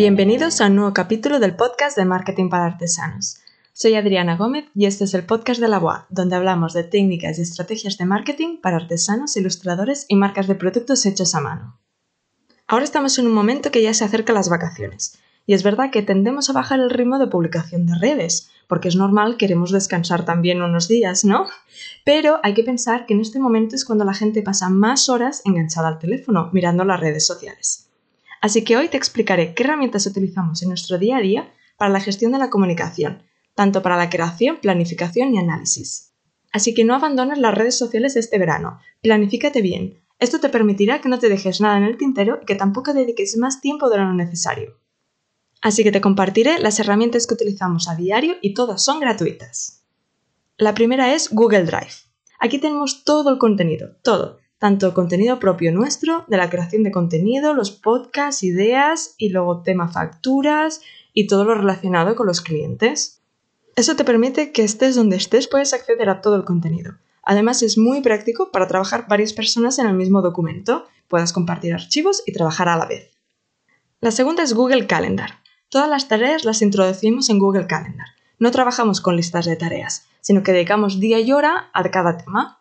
Bienvenidos a un nuevo capítulo del podcast de Marketing para Artesanos. Soy Adriana Gómez y este es el podcast de la BOA, donde hablamos de técnicas y estrategias de marketing para artesanos, ilustradores y marcas de productos hechos a mano. Ahora estamos en un momento que ya se acerca las vacaciones, y es verdad que tendemos a bajar el ritmo de publicación de redes, porque es normal, queremos descansar también unos días, ¿no? Pero hay que pensar que en este momento es cuando la gente pasa más horas enganchada al teléfono, mirando las redes sociales. Así que hoy te explicaré qué herramientas utilizamos en nuestro día a día para la gestión de la comunicación, tanto para la creación, planificación y análisis. Así que no abandones las redes sociales este verano, planifícate bien. Esto te permitirá que no te dejes nada en el tintero y que tampoco dediques más tiempo de lo necesario. Así que te compartiré las herramientas que utilizamos a diario y todas son gratuitas. La primera es Google Drive. Aquí tenemos todo el contenido, todo, tanto contenido propio nuestro, de la creación de contenido, los podcasts, ideas y luego tema facturas y todo lo relacionado con los clientes. Eso te permite que estés donde estés puedes acceder a todo el contenido. Además es muy práctico para trabajar varias personas en el mismo documento, puedas compartir archivos y trabajar a la vez. La segunda es Google Calendar. Todas las tareas las introducimos en Google Calendar. No trabajamos con listas de tareas, sino que dedicamos día y hora a cada tema.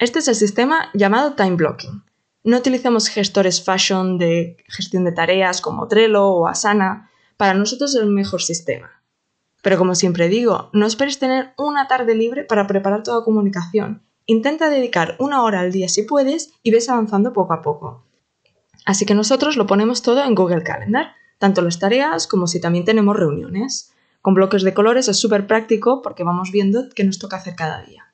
Este es el sistema llamado Time Blocking. No utilizamos gestores fashion de gestión de tareas como Trello o Asana. Para nosotros es el mejor sistema. Pero como siempre digo, no esperes tener una tarde libre para preparar toda comunicación. Intenta dedicar una hora al día si puedes y ves avanzando poco a poco. Así que nosotros lo ponemos todo en Google Calendar, tanto las tareas como si también tenemos reuniones. Con bloques de colores es súper práctico porque vamos viendo qué nos toca hacer cada día.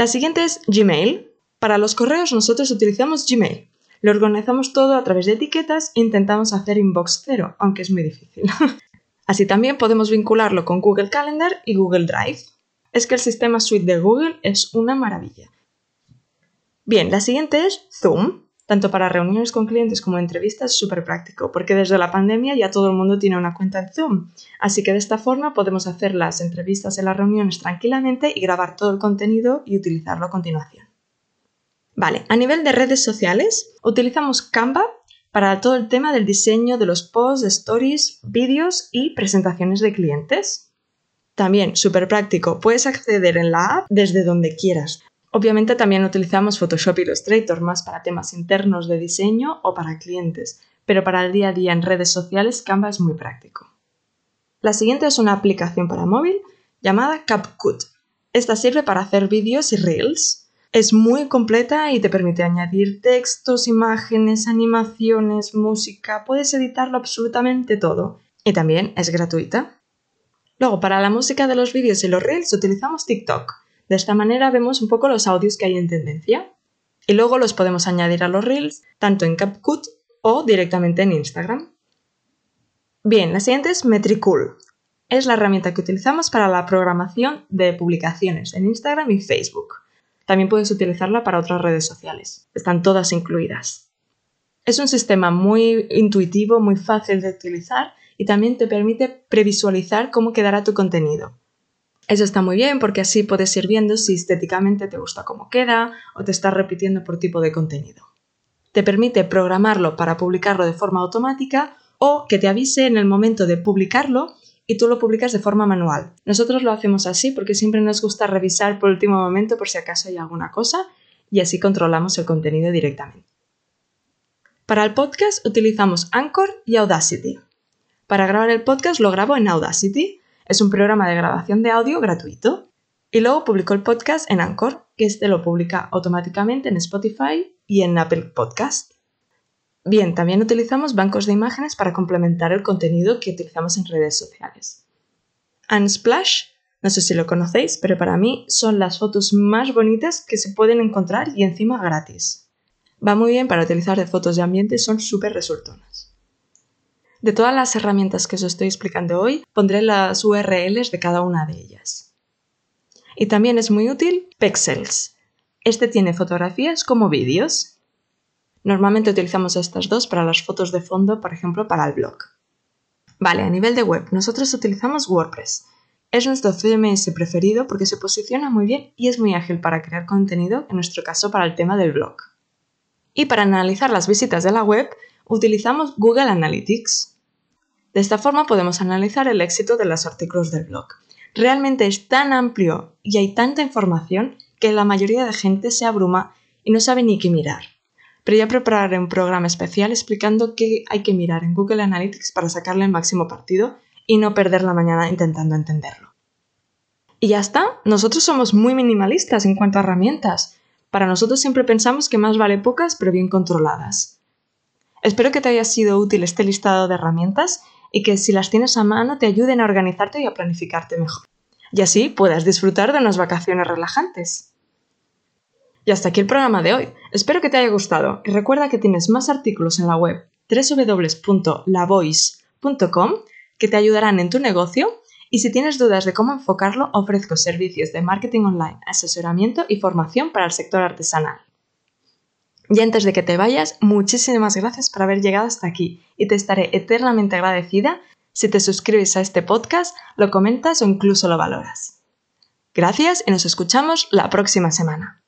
La siguiente es Gmail. Para los correos nosotros utilizamos Gmail. Lo organizamos todo a través de etiquetas e intentamos hacer inbox cero, aunque es muy difícil. Así también podemos vincularlo con Google Calendar y Google Drive. Es que el sistema suite de Google es una maravilla. Bien, la siguiente es Zoom. Tanto para reuniones con clientes como entrevistas es súper práctico, porque desde la pandemia ya todo el mundo tiene una cuenta en Zoom. Así que de esta forma podemos hacer las entrevistas en las reuniones tranquilamente y grabar todo el contenido y utilizarlo a continuación. Vale, a nivel de redes sociales, utilizamos Canva para todo el tema del diseño de los posts, stories, vídeos y presentaciones de clientes. También, súper práctico, puedes acceder en la app desde donde quieras. Obviamente también utilizamos Photoshop Illustrator más para temas internos de diseño o para clientes, pero para el día a día en redes sociales Canva es muy práctico. La siguiente es una aplicación para móvil llamada CapCut. Esta sirve para hacer vídeos y reels. Es muy completa y te permite añadir textos, imágenes, animaciones, música, puedes editarlo absolutamente todo. Y también es gratuita. Luego, para la música de los vídeos y los reels utilizamos TikTok. De esta manera vemos un poco los audios que hay en tendencia y luego los podemos añadir a los reels tanto en CapCut o directamente en Instagram. Bien, la siguiente es Metricool. Es la herramienta que utilizamos para la programación de publicaciones en Instagram y Facebook. También puedes utilizarla para otras redes sociales. Están todas incluidas. Es un sistema muy intuitivo, muy fácil de utilizar y también te permite previsualizar cómo quedará tu contenido. Eso está muy bien porque así puedes ir viendo si estéticamente te gusta cómo queda o te estás repitiendo por tipo de contenido. Te permite programarlo para publicarlo de forma automática o que te avise en el momento de publicarlo y tú lo publicas de forma manual. Nosotros lo hacemos así porque siempre nos gusta revisar por último momento por si acaso hay alguna cosa y así controlamos el contenido directamente. Para el podcast utilizamos Anchor y Audacity. Para grabar el podcast lo grabo en Audacity es un programa de grabación de audio gratuito. Y luego publicó el podcast en Anchor, que este lo publica automáticamente en Spotify y en Apple Podcast. Bien, también utilizamos bancos de imágenes para complementar el contenido que utilizamos en redes sociales. Unsplash, no sé si lo conocéis, pero para mí son las fotos más bonitas que se pueden encontrar y encima gratis. Va muy bien para utilizar de fotos de ambiente, son súper resultonas. De todas las herramientas que os estoy explicando hoy, pondré las URLs de cada una de ellas. Y también es muy útil Pexels. Este tiene fotografías como vídeos. Normalmente utilizamos estas dos para las fotos de fondo, por ejemplo, para el blog. Vale, a nivel de web, nosotros utilizamos WordPress. Es nuestro CMS preferido porque se posiciona muy bien y es muy ágil para crear contenido, en nuestro caso para el tema del blog. Y para analizar las visitas de la web, utilizamos Google Analytics. De esta forma podemos analizar el éxito de los artículos del blog. Realmente es tan amplio y hay tanta información que la mayoría de gente se abruma y no sabe ni qué mirar. Pero ya prepararé un programa especial explicando qué hay que mirar en Google Analytics para sacarle el máximo partido y no perder la mañana intentando entenderlo. Y ya está, nosotros somos muy minimalistas en cuanto a herramientas. Para nosotros siempre pensamos que más vale pocas pero bien controladas. Espero que te haya sido útil este listado de herramientas y que si las tienes a mano te ayuden a organizarte y a planificarte mejor. Y así puedas disfrutar de unas vacaciones relajantes. Y hasta aquí el programa de hoy. Espero que te haya gustado y recuerda que tienes más artículos en la web www.lavoice.com que te ayudarán en tu negocio y si tienes dudas de cómo enfocarlo, ofrezco servicios de marketing online, asesoramiento y formación para el sector artesanal. Y antes de que te vayas, muchísimas gracias por haber llegado hasta aquí y te estaré eternamente agradecida si te suscribes a este podcast, lo comentas o incluso lo valoras. Gracias y nos escuchamos la próxima semana.